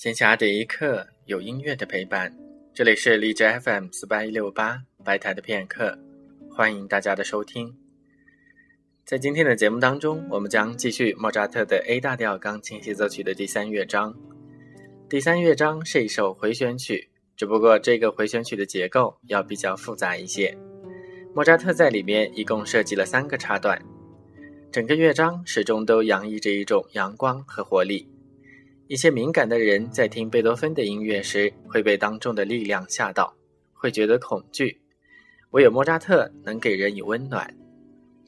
闲暇的一刻，有音乐的陪伴。这里是荔枝 FM 四八一六八白台的片刻，欢迎大家的收听。在今天的节目当中，我们将继续莫扎特的 A 大调钢琴协奏曲的第三乐章。第三乐章是一首回旋曲，只不过这个回旋曲的结构要比较复杂一些。莫扎特在里面一共设计了三个插段，整个乐章始终都洋溢着一种阳光和活力。一些敏感的人在听贝多芬的音乐时，会被当中的力量吓到，会觉得恐惧。唯有莫扎特能给人以温暖。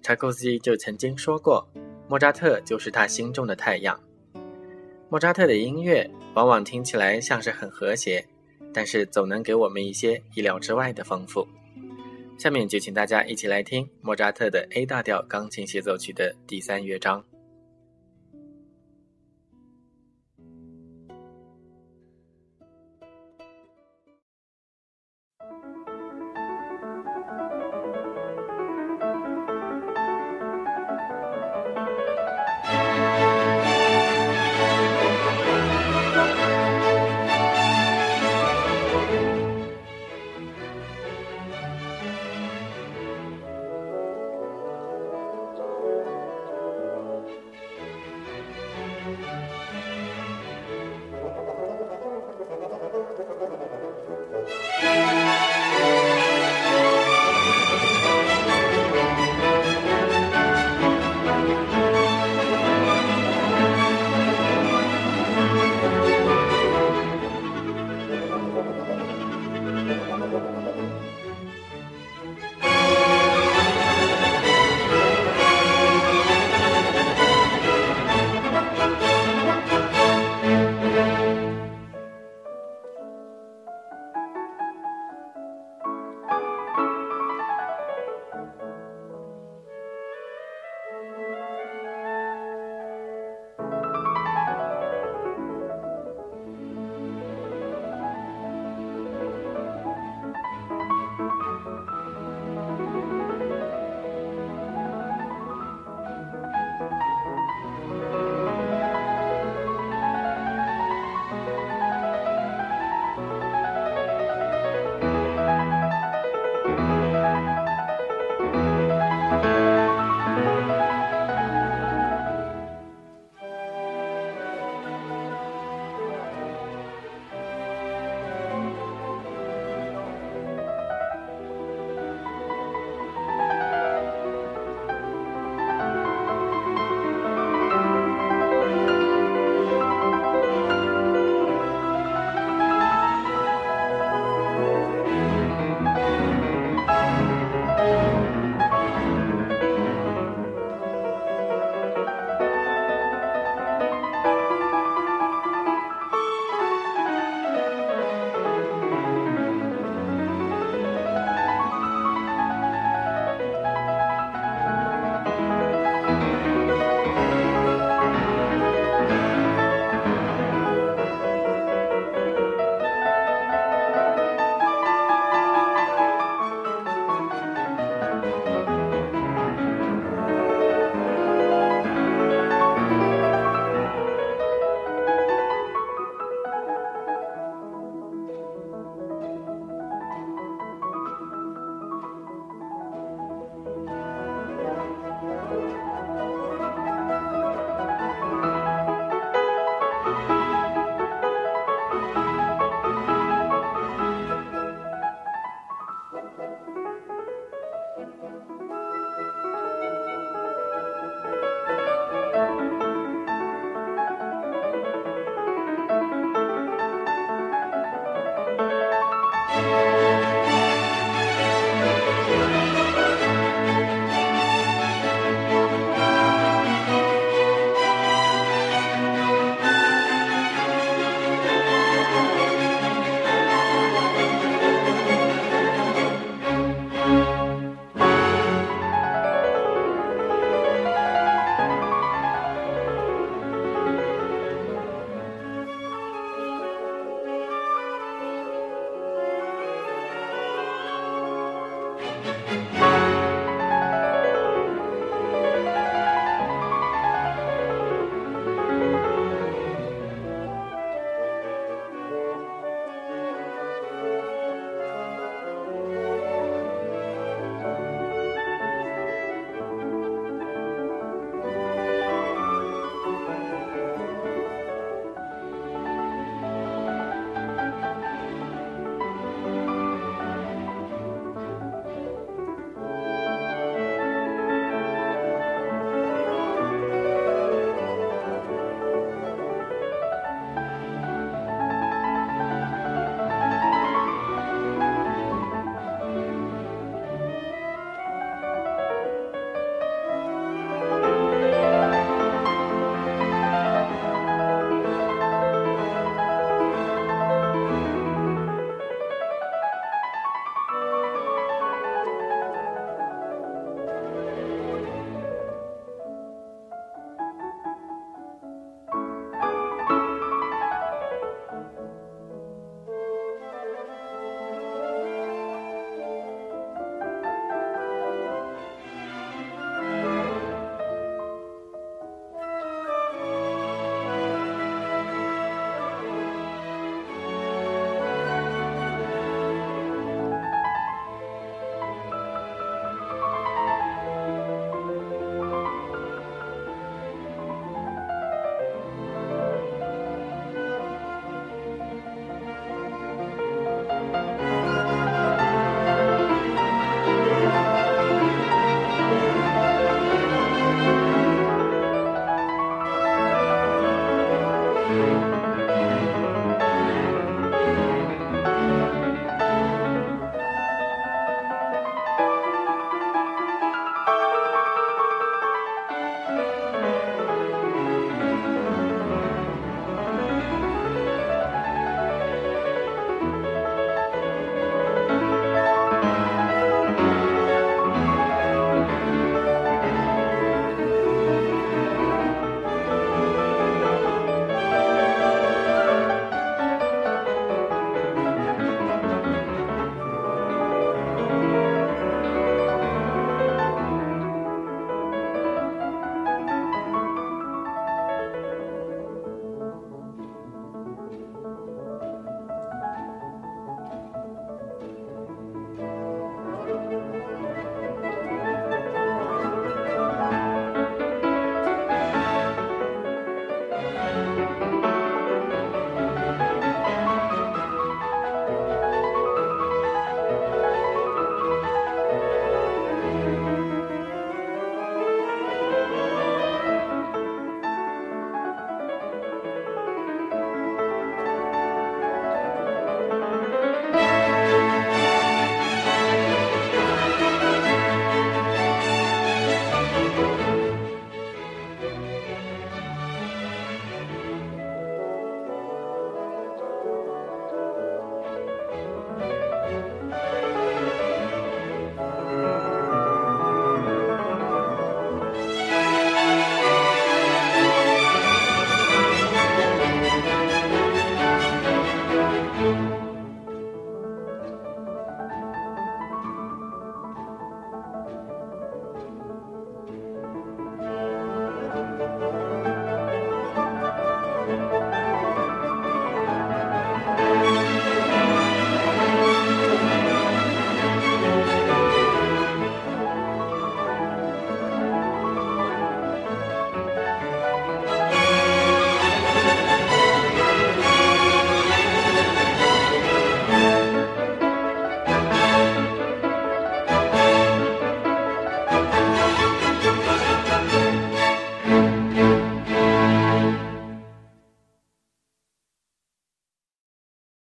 柴可夫斯基就曾经说过，莫扎特就是他心中的太阳。莫扎特的音乐往往听起来像是很和谐，但是总能给我们一些意料之外的丰富。下面就请大家一起来听莫扎特的 A 大调钢琴协奏曲的第三乐章。